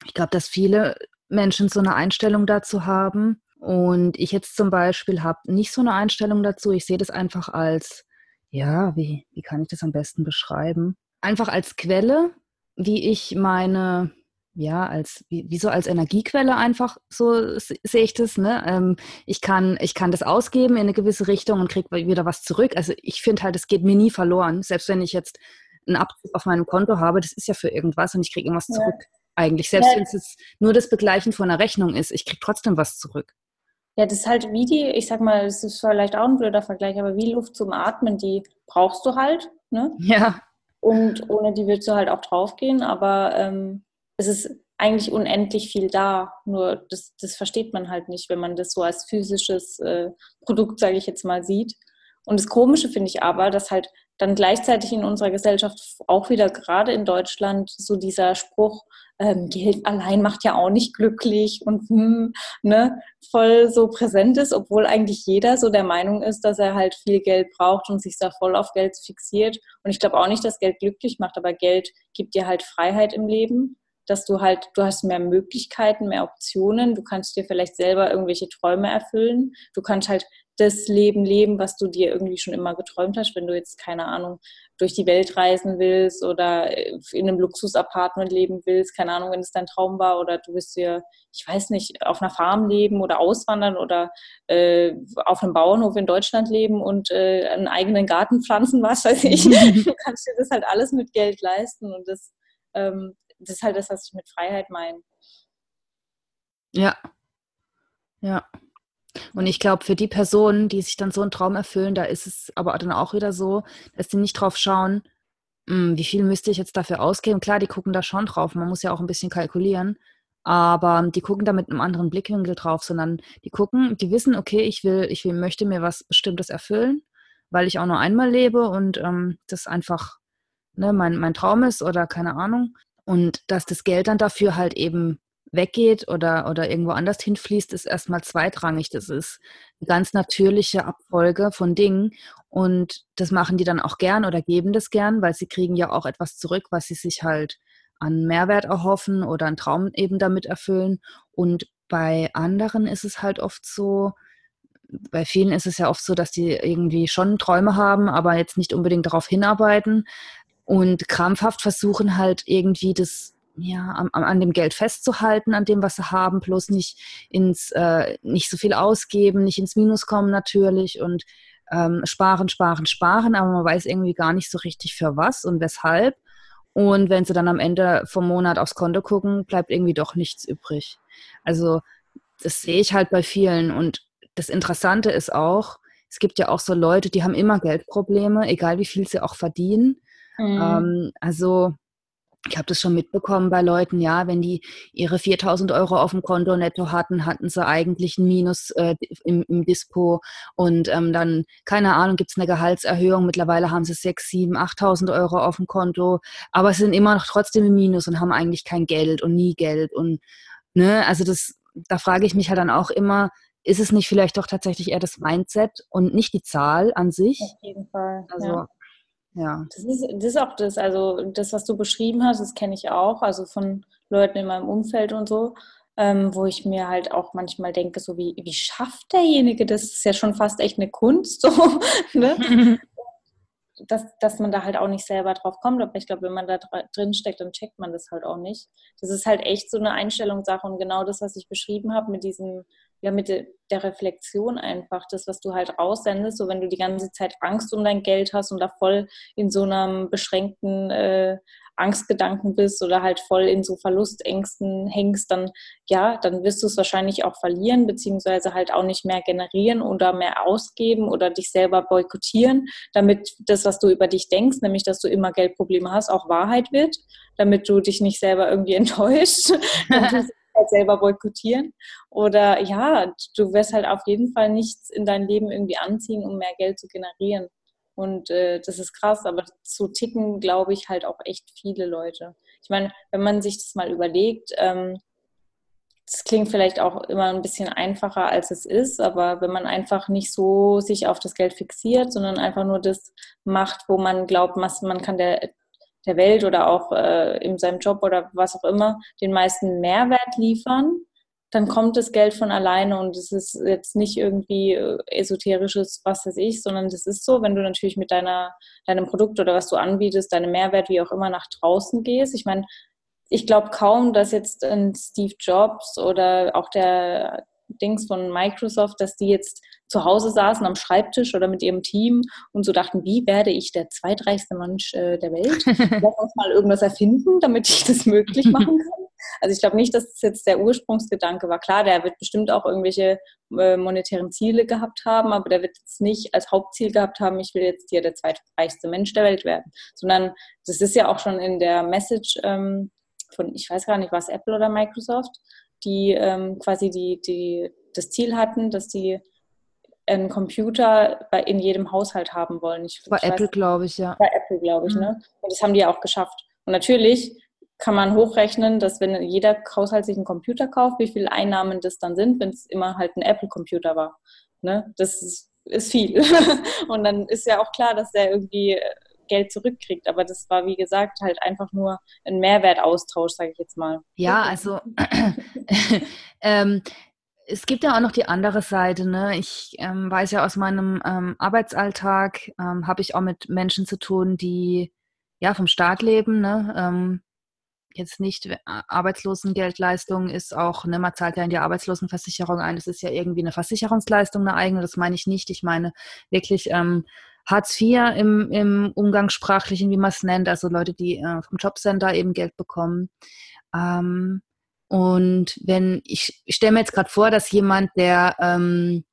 ich glaube, dass viele Menschen so eine Einstellung dazu haben. Und ich jetzt zum Beispiel habe nicht so eine Einstellung dazu. Ich sehe das einfach als, ja, wie, wie kann ich das am besten beschreiben? Einfach als Quelle, wie ich meine, ja, als, wie, wie so als Energiequelle einfach, so sehe ich das. Ne? Ähm, ich, kann, ich kann das ausgeben in eine gewisse Richtung und kriege wieder was zurück. Also ich finde halt, es geht mir nie verloren. Selbst wenn ich jetzt einen Abzug auf meinem Konto habe, das ist ja für irgendwas und ich kriege irgendwas zurück. eigentlich. Selbst ja. wenn es nur das Begleichen von einer Rechnung ist, ich kriege trotzdem was zurück. Ja, das ist halt wie die, ich sag mal, das ist vielleicht auch ein blöder Vergleich, aber wie Luft zum Atmen, die brauchst du halt. Ne? Ja. Und ohne die willst du halt auch draufgehen, aber ähm, es ist eigentlich unendlich viel da. Nur das, das versteht man halt nicht, wenn man das so als physisches äh, Produkt, sage ich jetzt mal, sieht. Und das Komische finde ich aber, dass halt dann gleichzeitig in unserer Gesellschaft auch wieder gerade in Deutschland so dieser Spruch, ähm, Geld allein macht ja auch nicht glücklich und hm, ne, voll so präsent ist, obwohl eigentlich jeder so der Meinung ist, dass er halt viel Geld braucht und sich da voll auf Geld fixiert. Und ich glaube auch nicht, dass Geld glücklich macht, aber Geld gibt dir halt Freiheit im Leben dass du halt, du hast mehr Möglichkeiten, mehr Optionen, du kannst dir vielleicht selber irgendwelche Träume erfüllen, du kannst halt das Leben leben, was du dir irgendwie schon immer geträumt hast, wenn du jetzt, keine Ahnung, durch die Welt reisen willst oder in einem Luxusapartment leben willst, keine Ahnung, wenn es dein Traum war oder du willst dir, ich weiß nicht, auf einer Farm leben oder auswandern oder äh, auf einem Bauernhof in Deutschland leben und äh, einen eigenen Garten pflanzen, was weiß ich. [LAUGHS] du kannst dir das halt alles mit Geld leisten und das ähm, das ist halt das, was ich mit Freiheit meine. Ja. Ja. Und ich glaube, für die Personen, die sich dann so einen Traum erfüllen, da ist es aber dann auch wieder so, dass die nicht drauf schauen, hm, wie viel müsste ich jetzt dafür ausgeben. Klar, die gucken da schon drauf, man muss ja auch ein bisschen kalkulieren, aber die gucken da mit einem anderen Blickwinkel drauf, sondern die gucken, die wissen, okay, ich will, ich will, möchte mir was Bestimmtes erfüllen, weil ich auch nur einmal lebe und ähm, das einfach ne, mein, mein Traum ist oder keine Ahnung. Und dass das Geld dann dafür halt eben weggeht oder, oder irgendwo anders hinfließt, ist erstmal zweitrangig. Das ist eine ganz natürliche Abfolge von Dingen. Und das machen die dann auch gern oder geben das gern, weil sie kriegen ja auch etwas zurück, was sie sich halt an Mehrwert erhoffen oder einen Traum eben damit erfüllen. Und bei anderen ist es halt oft so, bei vielen ist es ja oft so, dass die irgendwie schon Träume haben, aber jetzt nicht unbedingt darauf hinarbeiten und krampfhaft versuchen halt irgendwie das ja, an, an, dem Geld festzuhalten, an dem, was sie haben, bloß nicht ins, äh, nicht so viel ausgeben, nicht ins Minus kommen natürlich und ähm, sparen, sparen, sparen, aber man weiß irgendwie gar nicht so richtig für was und weshalb. Und wenn sie dann am Ende vom Monat aufs Konto gucken, bleibt irgendwie doch nichts übrig. Also das sehe ich halt bei vielen. Und das Interessante ist auch, es gibt ja auch so Leute, die haben immer Geldprobleme, egal wie viel sie auch verdienen. Mhm. Ähm, also ich habe das schon mitbekommen bei Leuten, ja, wenn die ihre 4000 Euro auf dem Konto netto hatten, hatten sie eigentlich ein Minus äh, im, im, Dispo und ähm, dann, keine Ahnung, gibt es eine Gehaltserhöhung. Mittlerweile haben sie 6, 7, 8000 Euro auf dem Konto, aber sie sind immer noch trotzdem im Minus und haben eigentlich kein Geld und nie Geld. Und, ne, also das, da frage ich mich halt dann auch immer, ist es nicht vielleicht doch tatsächlich eher das Mindset und nicht die Zahl an sich? Auf jeden Fall. Also, ja. Ja. Das ist, das ist auch das, also das, was du beschrieben hast, das kenne ich auch, also von Leuten in meinem Umfeld und so, ähm, wo ich mir halt auch manchmal denke, so wie, wie schafft derjenige das? ist ja schon fast echt eine Kunst, [LAUGHS] so, ne? [LAUGHS] dass, dass man da halt auch nicht selber drauf kommt. Aber ich glaube, wenn man da drin steckt, dann checkt man das halt auch nicht. Das ist halt echt so eine Einstellungssache und genau das, was ich beschrieben habe mit diesem ja, mit der Reflexion einfach, das, was du halt raussendest, so wenn du die ganze Zeit Angst um dein Geld hast und da voll in so einem beschränkten äh, Angstgedanken bist oder halt voll in so Verlustängsten hängst, dann ja, dann wirst du es wahrscheinlich auch verlieren, beziehungsweise halt auch nicht mehr generieren oder mehr ausgeben oder dich selber boykottieren, damit das, was du über dich denkst, nämlich dass du immer Geldprobleme hast, auch Wahrheit wird, damit du dich nicht selber irgendwie [LAUGHS] enttäuscht halt selber boykottieren. Oder ja, du wirst halt auf jeden Fall nichts in dein Leben irgendwie anziehen, um mehr Geld zu generieren. Und äh, das ist krass, aber so ticken, glaube ich, halt auch echt viele Leute. Ich meine, wenn man sich das mal überlegt, ähm, das klingt vielleicht auch immer ein bisschen einfacher, als es ist, aber wenn man einfach nicht so sich auf das Geld fixiert, sondern einfach nur das macht, wo man glaubt, man kann der, der Welt oder auch äh, in seinem Job oder was auch immer den meisten Mehrwert liefern, dann kommt das Geld von alleine und es ist jetzt nicht irgendwie äh, esoterisches, was weiß ich, sondern das ist so, wenn du natürlich mit deiner, deinem Produkt oder was du anbietest, deinem Mehrwert, wie auch immer, nach draußen gehst. Ich meine, ich glaube kaum, dass jetzt ein Steve Jobs oder auch der Dings von Microsoft, dass die jetzt zu Hause saßen am Schreibtisch oder mit ihrem Team und so dachten, wie werde ich der zweitreichste Mensch äh, der Welt? [LAUGHS] Lass uns mal irgendwas erfinden, damit ich das möglich [LAUGHS] machen kann. Also ich glaube nicht, dass das jetzt der Ursprungsgedanke war. Klar, der wird bestimmt auch irgendwelche äh, monetären Ziele gehabt haben, aber der wird jetzt nicht als Hauptziel gehabt haben, ich will jetzt hier der zweitreichste Mensch der Welt werden, sondern das ist ja auch schon in der Message ähm, von, ich weiß gar nicht, war es Apple oder Microsoft, die ähm, quasi die, die, das Ziel hatten, dass die einen Computer bei, in jedem Haushalt haben wollen. Ich, bei ich Apple, glaube ich, ja. Bei Apple, glaube ich, mhm. ne? Und das haben die ja auch geschafft. Und natürlich kann man hochrechnen, dass wenn jeder Haushalt sich einen Computer kauft, wie viele Einnahmen das dann sind, wenn es immer halt ein Apple-Computer war. Ne? Das ist, ist viel. [LAUGHS] Und dann ist ja auch klar, dass der irgendwie äh, Geld zurückkriegt. Aber das war, wie gesagt, halt einfach nur ein Mehrwertaustausch, sage ich jetzt mal. Ja, also [LAUGHS] [LAUGHS] ähm, es gibt ja auch noch die andere Seite. Ne? Ich ähm, weiß ja aus meinem ähm, Arbeitsalltag, ähm, habe ich auch mit Menschen zu tun, die ja vom Staat leben. Ne? Ähm, jetzt nicht äh, Arbeitslosengeldleistung ist auch, ne, man zahlt ja in die Arbeitslosenversicherung ein. Das ist ja irgendwie eine Versicherungsleistung, eine eigene. Das meine ich nicht. Ich meine wirklich ähm, Hartz IV im, im Umgangssprachlichen, wie man es nennt, also Leute, die äh, vom Jobcenter eben Geld bekommen. Ähm, und wenn ich, ich stelle mir jetzt gerade vor, dass jemand, der ähm,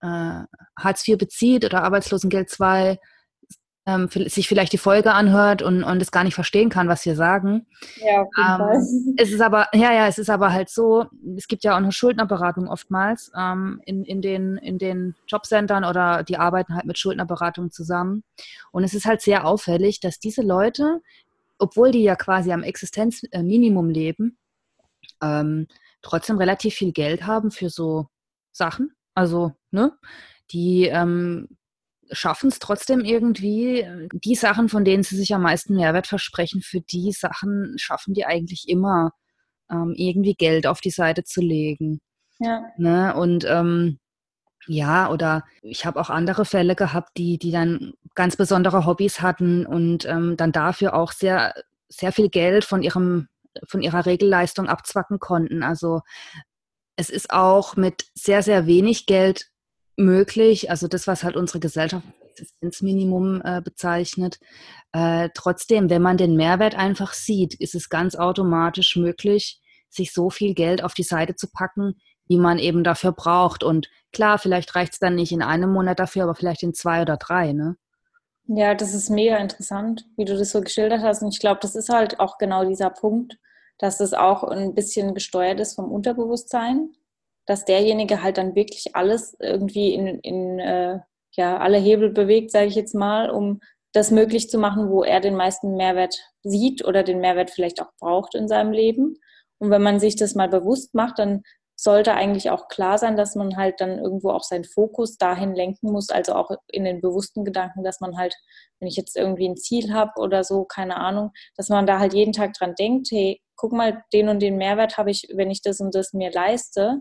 äh, Hartz IV bezieht oder Arbeitslosengeld 2, ähm, sich vielleicht die Folge anhört und, und es gar nicht verstehen kann, was wir sagen. Ja, ähm. Es ist aber, ja, ja, es ist aber halt so, es gibt ja auch eine Schuldnerberatung oftmals ähm, in, in, den, in den Jobcentern oder die arbeiten halt mit Schuldnerberatung zusammen. Und es ist halt sehr auffällig, dass diese Leute, obwohl die ja quasi am Existenzminimum leben, ähm, trotzdem relativ viel Geld haben für so Sachen. Also, ne? Die ähm, schaffen es trotzdem irgendwie, die Sachen, von denen sie sich am meisten Mehrwert versprechen, für die Sachen schaffen die eigentlich immer, ähm, irgendwie Geld auf die Seite zu legen. Ja. Ne? Und ähm, ja, oder ich habe auch andere Fälle gehabt, die, die dann ganz besondere Hobbys hatten und ähm, dann dafür auch sehr, sehr viel Geld von ihrem von ihrer Regelleistung abzwacken konnten. Also es ist auch mit sehr, sehr wenig Geld möglich, also das, was halt unsere Gesellschaft Existenzminimum äh, bezeichnet. Äh, trotzdem, wenn man den Mehrwert einfach sieht, ist es ganz automatisch möglich, sich so viel Geld auf die Seite zu packen, wie man eben dafür braucht. Und klar, vielleicht reicht es dann nicht in einem Monat dafür, aber vielleicht in zwei oder drei, ne? Ja, das ist mega interessant, wie du das so geschildert hast. Und ich glaube, das ist halt auch genau dieser Punkt, dass es auch ein bisschen gesteuert ist vom Unterbewusstsein, dass derjenige halt dann wirklich alles irgendwie in, in äh, ja, alle Hebel bewegt, sage ich jetzt mal, um das möglich zu machen, wo er den meisten Mehrwert sieht oder den Mehrwert vielleicht auch braucht in seinem Leben. Und wenn man sich das mal bewusst macht, dann sollte eigentlich auch klar sein, dass man halt dann irgendwo auch seinen Fokus dahin lenken muss, also auch in den bewussten Gedanken, dass man halt, wenn ich jetzt irgendwie ein Ziel habe oder so, keine Ahnung, dass man da halt jeden Tag dran denkt, hey, guck mal, den und den Mehrwert habe ich, wenn ich das und das mir leiste,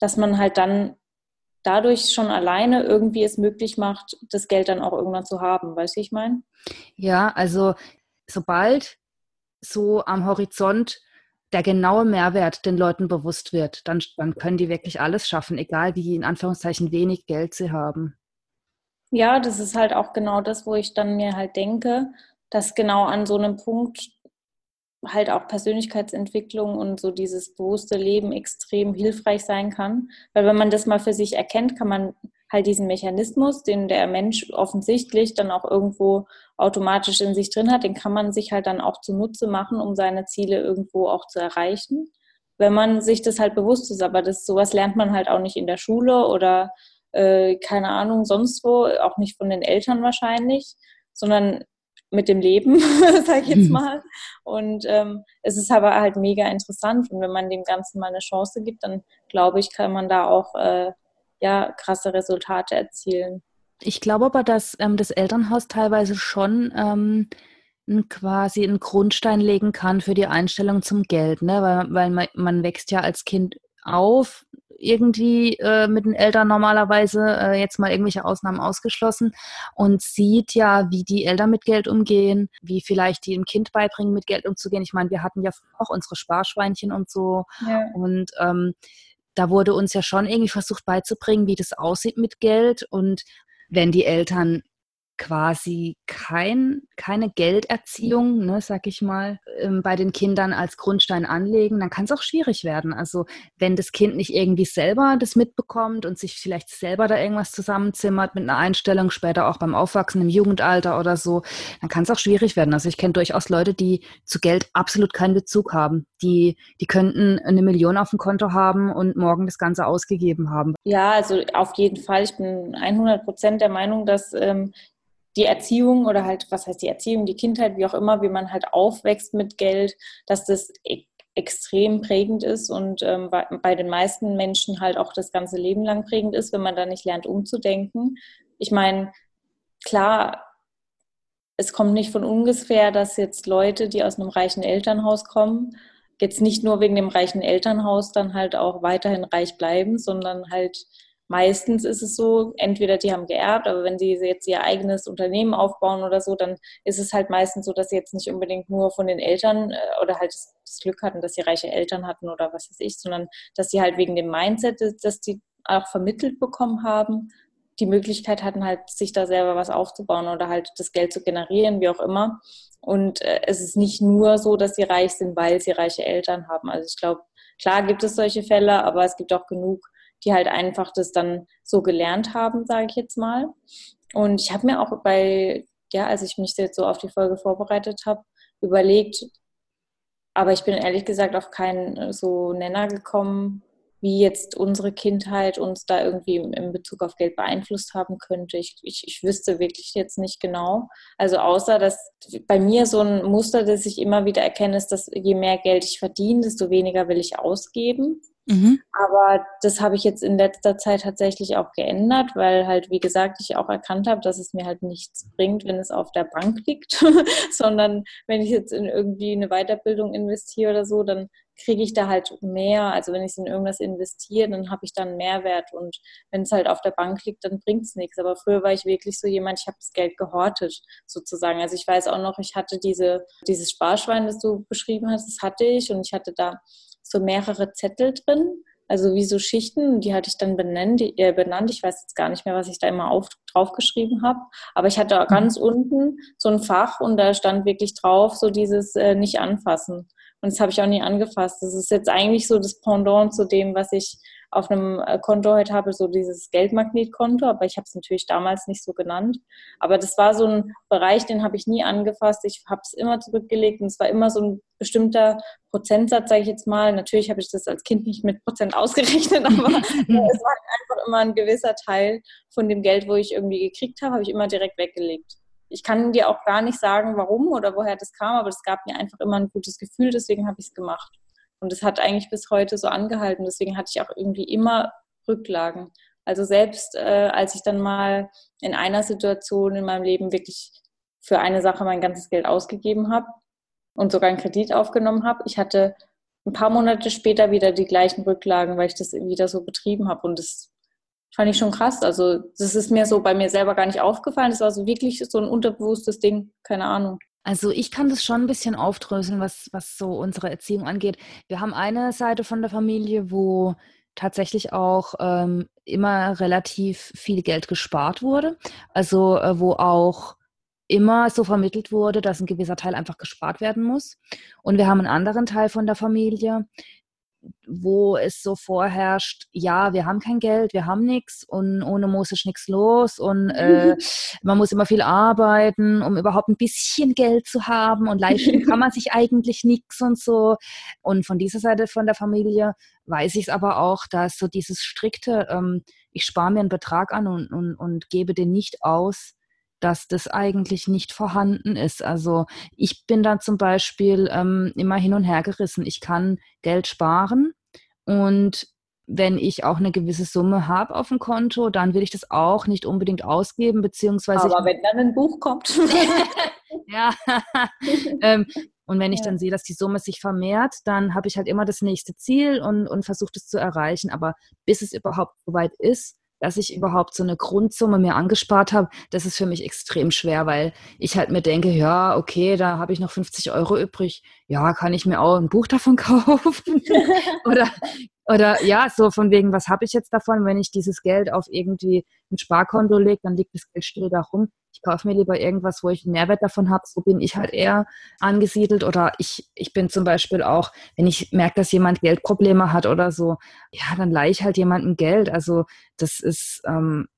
dass man halt dann dadurch schon alleine irgendwie es möglich macht, das Geld dann auch irgendwann zu haben. Weißt du, ich meine? Ja, also sobald so am Horizont der genaue Mehrwert den Leuten bewusst wird, dann, dann können die wirklich alles schaffen, egal wie in Anführungszeichen wenig Geld sie haben. Ja, das ist halt auch genau das, wo ich dann mir halt denke, dass genau an so einem Punkt halt auch Persönlichkeitsentwicklung und so dieses bewusste Leben extrem hilfreich sein kann. Weil wenn man das mal für sich erkennt, kann man halt diesen Mechanismus, den der Mensch offensichtlich dann auch irgendwo automatisch in sich drin hat, den kann man sich halt dann auch zunutze machen, um seine Ziele irgendwo auch zu erreichen, wenn man sich das halt bewusst ist. Aber das sowas lernt man halt auch nicht in der Schule oder äh, keine Ahnung sonst wo, auch nicht von den Eltern wahrscheinlich, sondern mit dem Leben, [LAUGHS] sag ich jetzt mhm. mal. Und ähm, es ist aber halt mega interessant und wenn man dem Ganzen mal eine Chance gibt, dann glaube ich, kann man da auch äh, ja, krasse Resultate erzielen. Ich glaube aber, dass ähm, das Elternhaus teilweise schon ähm, quasi einen Grundstein legen kann für die Einstellung zum Geld, ne? weil, weil man, man wächst ja als Kind auf, irgendwie äh, mit den Eltern normalerweise, äh, jetzt mal irgendwelche Ausnahmen ausgeschlossen, und sieht ja, wie die Eltern mit Geld umgehen, wie vielleicht die dem Kind beibringen, mit Geld umzugehen. Ich meine, wir hatten ja auch unsere Sparschweinchen und so. Ja. Und ähm, da wurde uns ja schon irgendwie versucht beizubringen, wie das aussieht mit Geld. Und wenn die Eltern quasi kein, keine Gelderziehung, ne, sag ich mal, ähm, bei den Kindern als Grundstein anlegen, dann kann es auch schwierig werden. Also wenn das Kind nicht irgendwie selber das mitbekommt und sich vielleicht selber da irgendwas zusammenzimmert mit einer Einstellung, später auch beim Aufwachsen im Jugendalter oder so, dann kann es auch schwierig werden. Also ich kenne durchaus Leute, die zu Geld absolut keinen Bezug haben. Die, die könnten eine Million auf dem Konto haben und morgen das Ganze ausgegeben haben. Ja, also auf jeden Fall. Ich bin 100 Prozent der Meinung, dass ähm, die Erziehung oder halt, was heißt die Erziehung, die Kindheit, wie auch immer, wie man halt aufwächst mit Geld, dass das e extrem prägend ist und ähm, bei, bei den meisten Menschen halt auch das ganze Leben lang prägend ist, wenn man da nicht lernt umzudenken. Ich meine, klar, es kommt nicht von ungefähr, dass jetzt Leute, die aus einem reichen Elternhaus kommen, jetzt nicht nur wegen dem reichen Elternhaus dann halt auch weiterhin reich bleiben, sondern halt meistens ist es so, entweder die haben geerbt, aber wenn sie jetzt ihr eigenes Unternehmen aufbauen oder so, dann ist es halt meistens so, dass sie jetzt nicht unbedingt nur von den Eltern äh, oder halt das, Glück hatten, dass sie reiche Eltern hatten oder was weiß ich, sondern dass sie halt wegen dem Mindset, das die auch vermittelt bekommen haben, die Möglichkeit hatten halt, sich da selber was aufzubauen oder halt das Geld zu generieren, wie auch immer. Und äh, es ist nicht nur so, dass sie reich sind, weil sie reiche Eltern haben. Also ich glaube, klar gibt es solche Fälle, aber es gibt auch genug die halt einfach das dann so gelernt haben, sage ich jetzt mal. Und ich habe mir auch bei, ja, als ich mich jetzt so auf die Folge vorbereitet habe, überlegt, aber ich bin ehrlich gesagt auf keinen äh, so Nenner gekommen, wie jetzt unsere Kindheit uns da irgendwie in Bezug auf Geld beeinflusst haben könnte. Ich, ich, ich wüsste wirklich jetzt nicht genau. Also außer, dass bei mir so ein Muster, das ich immer wieder erkenne, ist, dass je mehr Geld ich verdiene, desto weniger will ich ausgeben. Mhm. Aber das habe ich jetzt in letzter Zeit tatsächlich auch geändert, weil halt, wie gesagt, ich auch erkannt habe, dass es mir halt nichts bringt, wenn es auf der Bank liegt, [LAUGHS] sondern wenn ich jetzt in irgendwie eine Weiterbildung investiere oder so, dann kriege ich da halt mehr. Also wenn ich es in irgendwas investiere, dann habe ich dann Mehrwert. Und wenn es halt auf der Bank liegt, dann bringt es nichts. Aber früher war ich wirklich so jemand, ich habe das Geld gehortet, sozusagen. Also ich weiß auch noch, ich hatte diese, dieses Sparschwein, das du beschrieben hast, das hatte ich und ich hatte da so mehrere Zettel drin, also wie so Schichten, die hatte ich dann benannt, äh, benannt. Ich weiß jetzt gar nicht mehr, was ich da immer auf, draufgeschrieben habe, aber ich hatte mhm. ganz unten so ein Fach und da stand wirklich drauf, so dieses äh, nicht anfassen. Und das habe ich auch nie angefasst. Das ist jetzt eigentlich so das Pendant zu dem, was ich auf einem äh, Konto heute habe, so dieses Geldmagnetkonto, aber ich habe es natürlich damals nicht so genannt. Aber das war so ein Bereich, den habe ich nie angefasst. Ich habe es immer zurückgelegt und es war immer so ein bestimmter Prozentsatz, sage ich jetzt mal. Natürlich habe ich das als Kind nicht mit Prozent ausgerechnet, [LAUGHS] aber es war einfach immer ein gewisser Teil von dem Geld, wo ich irgendwie gekriegt habe, habe ich immer direkt weggelegt. Ich kann dir auch gar nicht sagen, warum oder woher das kam, aber es gab mir einfach immer ein gutes Gefühl, deswegen habe ich es gemacht. Und es hat eigentlich bis heute so angehalten. Deswegen hatte ich auch irgendwie immer Rücklagen. Also selbst äh, als ich dann mal in einer Situation in meinem Leben wirklich für eine Sache mein ganzes Geld ausgegeben habe und sogar einen Kredit aufgenommen habe, ich hatte ein paar Monate später wieder die gleichen Rücklagen, weil ich das wieder so betrieben habe. Und das fand ich schon krass. Also das ist mir so bei mir selber gar nicht aufgefallen. Das war so wirklich so ein unterbewusstes Ding, keine Ahnung. Also ich kann das schon ein bisschen aufdröseln, was, was so unsere Erziehung angeht. Wir haben eine Seite von der Familie, wo tatsächlich auch ähm, immer relativ viel Geld gespart wurde. Also äh, wo auch immer so vermittelt wurde, dass ein gewisser Teil einfach gespart werden muss. Und wir haben einen anderen Teil von der Familie, wo es so vorherrscht, ja, wir haben kein Geld, wir haben nichts und ohne Moos ist nichts los und äh, [LAUGHS] man muss immer viel arbeiten, um überhaupt ein bisschen Geld zu haben und leisten kann man sich eigentlich nichts und so. Und von dieser Seite von der Familie weiß ich es aber auch, dass so dieses strikte, ähm, ich spare mir einen Betrag an und, und, und gebe den nicht aus, dass das eigentlich nicht vorhanden ist. Also ich bin da zum Beispiel ähm, immer hin und her gerissen. Ich kann Geld sparen und wenn ich auch eine gewisse Summe habe auf dem Konto, dann will ich das auch nicht unbedingt ausgeben, beziehungsweise. Aber wenn dann ein Buch kommt. [LAUGHS] ja. [LAUGHS] ähm, und wenn ich dann sehe, dass die Summe sich vermehrt, dann habe ich halt immer das nächste Ziel und, und versuche das zu erreichen. Aber bis es überhaupt soweit ist, dass ich überhaupt so eine Grundsumme mir angespart habe, das ist für mich extrem schwer, weil ich halt mir denke, ja, okay, da habe ich noch 50 Euro übrig. Ja, kann ich mir auch ein Buch davon [LAUGHS] kaufen? oder, oder ja, so von wegen, was habe ich jetzt davon, wenn ich dieses Geld auf irgendwie ein Sparkonto lege, dann liegt das Geld still da rum. Kaufe mir lieber irgendwas, wo ich einen Mehrwert davon habe. So bin ich halt eher angesiedelt. Oder ich, ich bin zum Beispiel auch, wenn ich merke, dass jemand Geldprobleme hat oder so, ja, dann leihe ich halt jemandem Geld. Also das ist, ähm,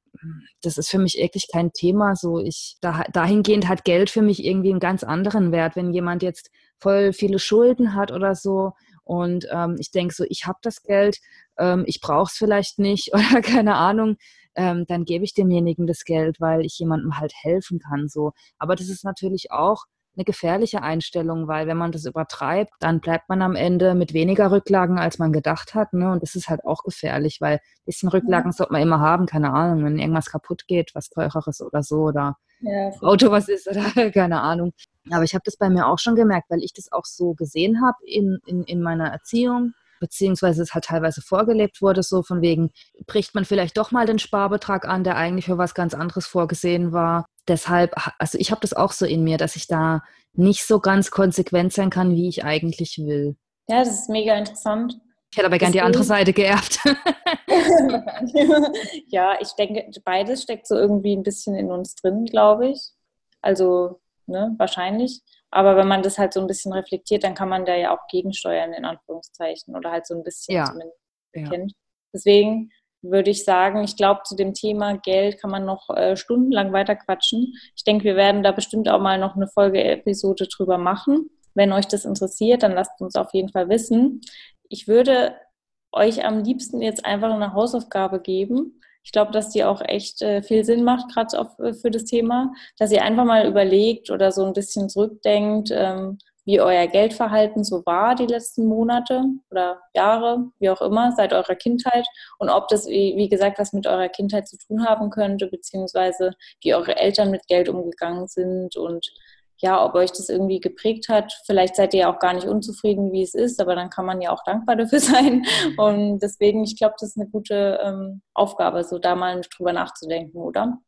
das ist für mich wirklich kein Thema. So ich, da, dahingehend hat Geld für mich irgendwie einen ganz anderen Wert. Wenn jemand jetzt voll viele Schulden hat oder so und ähm, ich denke so, ich habe das Geld, ähm, ich brauche es vielleicht nicht [LAUGHS] oder keine Ahnung, ähm, dann gebe ich demjenigen das Geld, weil ich jemandem halt helfen kann. So. Aber das ist natürlich auch eine gefährliche Einstellung, weil wenn man das übertreibt, dann bleibt man am Ende mit weniger Rücklagen, als man gedacht hat. Ne? Und das ist halt auch gefährlich, weil ein bisschen Rücklagen sollte man immer haben, keine Ahnung, wenn irgendwas kaputt geht, was teureres oder so oder ja, Auto was ist oder [LAUGHS] keine Ahnung. Aber ich habe das bei mir auch schon gemerkt, weil ich das auch so gesehen habe in, in, in meiner Erziehung beziehungsweise es halt teilweise vorgelebt wurde, so von wegen, bricht man vielleicht doch mal den Sparbetrag an, der eigentlich für was ganz anderes vorgesehen war. Deshalb, also ich habe das auch so in mir, dass ich da nicht so ganz konsequent sein kann, wie ich eigentlich will. Ja, das ist mega interessant. Ich hätte aber gern die andere Seite geerbt. [LAUGHS] ja, ich denke, beides steckt so irgendwie ein bisschen in uns drin, glaube ich. Also, ne, wahrscheinlich. Aber wenn man das halt so ein bisschen reflektiert, dann kann man da ja auch gegensteuern, in Anführungszeichen, oder halt so ein bisschen ja. zumindest erkennt. Ja. Deswegen würde ich sagen, ich glaube, zu dem Thema Geld kann man noch äh, stundenlang weiter quatschen. Ich denke, wir werden da bestimmt auch mal noch eine Folge-Episode drüber machen. Wenn euch das interessiert, dann lasst uns auf jeden Fall wissen. Ich würde euch am liebsten jetzt einfach eine Hausaufgabe geben ich glaube, dass die auch echt äh, viel Sinn macht, gerade äh, für das Thema, dass ihr einfach mal überlegt oder so ein bisschen zurückdenkt, ähm, wie euer Geldverhalten so war die letzten Monate oder Jahre, wie auch immer, seit eurer Kindheit und ob das, wie, wie gesagt, was mit eurer Kindheit zu tun haben könnte, beziehungsweise wie eure Eltern mit Geld umgegangen sind und ja, ob euch das irgendwie geprägt hat. Vielleicht seid ihr ja auch gar nicht unzufrieden, wie es ist, aber dann kann man ja auch dankbar dafür [LAUGHS] sein. Und deswegen, ich glaube, das ist eine gute ähm, Aufgabe, so da mal drüber nachzudenken, oder?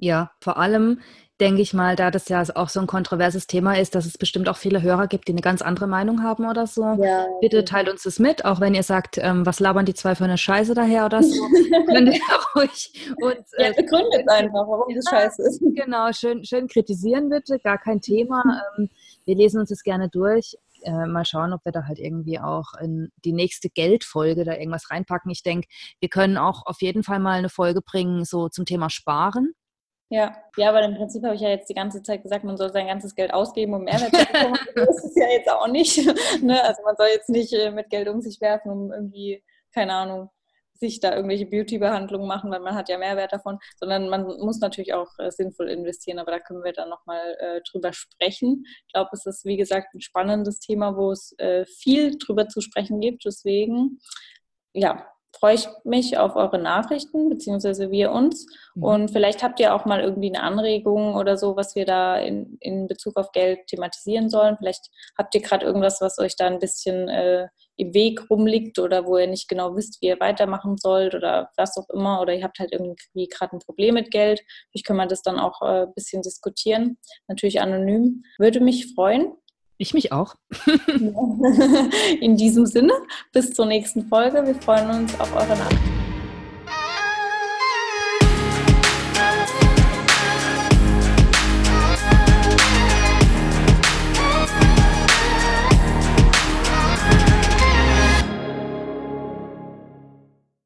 Ja, vor allem denke ich mal, da das ja auch so ein kontroverses Thema ist, dass es bestimmt auch viele Hörer gibt, die eine ganz andere Meinung haben oder so. Ja. Bitte teilt uns das mit, auch wenn ihr sagt, ähm, was labern die zwei für eine Scheiße daher oder so. [LAUGHS] könnt ihr [LAUGHS] ruhig uns. Äh, ja, begründet einfach, warum das scheiße ist. [LAUGHS] Genau, schön, schön kritisieren bitte, gar kein Thema. Ähm, wir lesen uns das gerne durch. Äh, mal schauen, ob wir da halt irgendwie auch in die nächste Geldfolge da irgendwas reinpacken. Ich denke, wir können auch auf jeden Fall mal eine Folge bringen, so zum Thema Sparen ja, ja, aber im Prinzip habe ich ja jetzt die ganze Zeit gesagt, man soll sein ganzes Geld ausgeben, um Mehrwert zu bekommen. [LAUGHS] das ist ja jetzt auch nicht. [LAUGHS] Ne? Also man soll jetzt nicht äh, mit Geld um sich werfen, um irgendwie, keine Ahnung, sich da irgendwelche Beauty-Behandlungen machen, weil man hat ja Mehrwert davon, sondern man muss natürlich auch äh, sinnvoll investieren, aber da können wir dann nochmal äh, drüber sprechen. Ich glaube, es ist, wie gesagt, ein spannendes Thema, wo es äh, viel drüber zu sprechen gibt. Deswegen, ja, freue ich mich auf eure Nachrichten, beziehungsweise wir uns. Mhm. Und vielleicht habt ihr auch mal irgendwie eine Anregung oder so, was wir da in, in Bezug auf Geld thematisieren sollen. Vielleicht habt ihr gerade irgendwas, was euch da ein bisschen äh, im Weg rumliegt oder wo ihr nicht genau wisst, wie ihr weitermachen sollt oder was auch immer. Oder ihr habt halt irgendwie gerade ein Problem mit Geld. Vielleicht können wir das dann auch äh, ein bisschen diskutieren. Natürlich anonym. Würde mich freuen. Ich mich auch. [LAUGHS] [LAUGHS] In diesem Sinne, bis zur nächsten Folge. Wir freuen uns auf eure Nachrichten.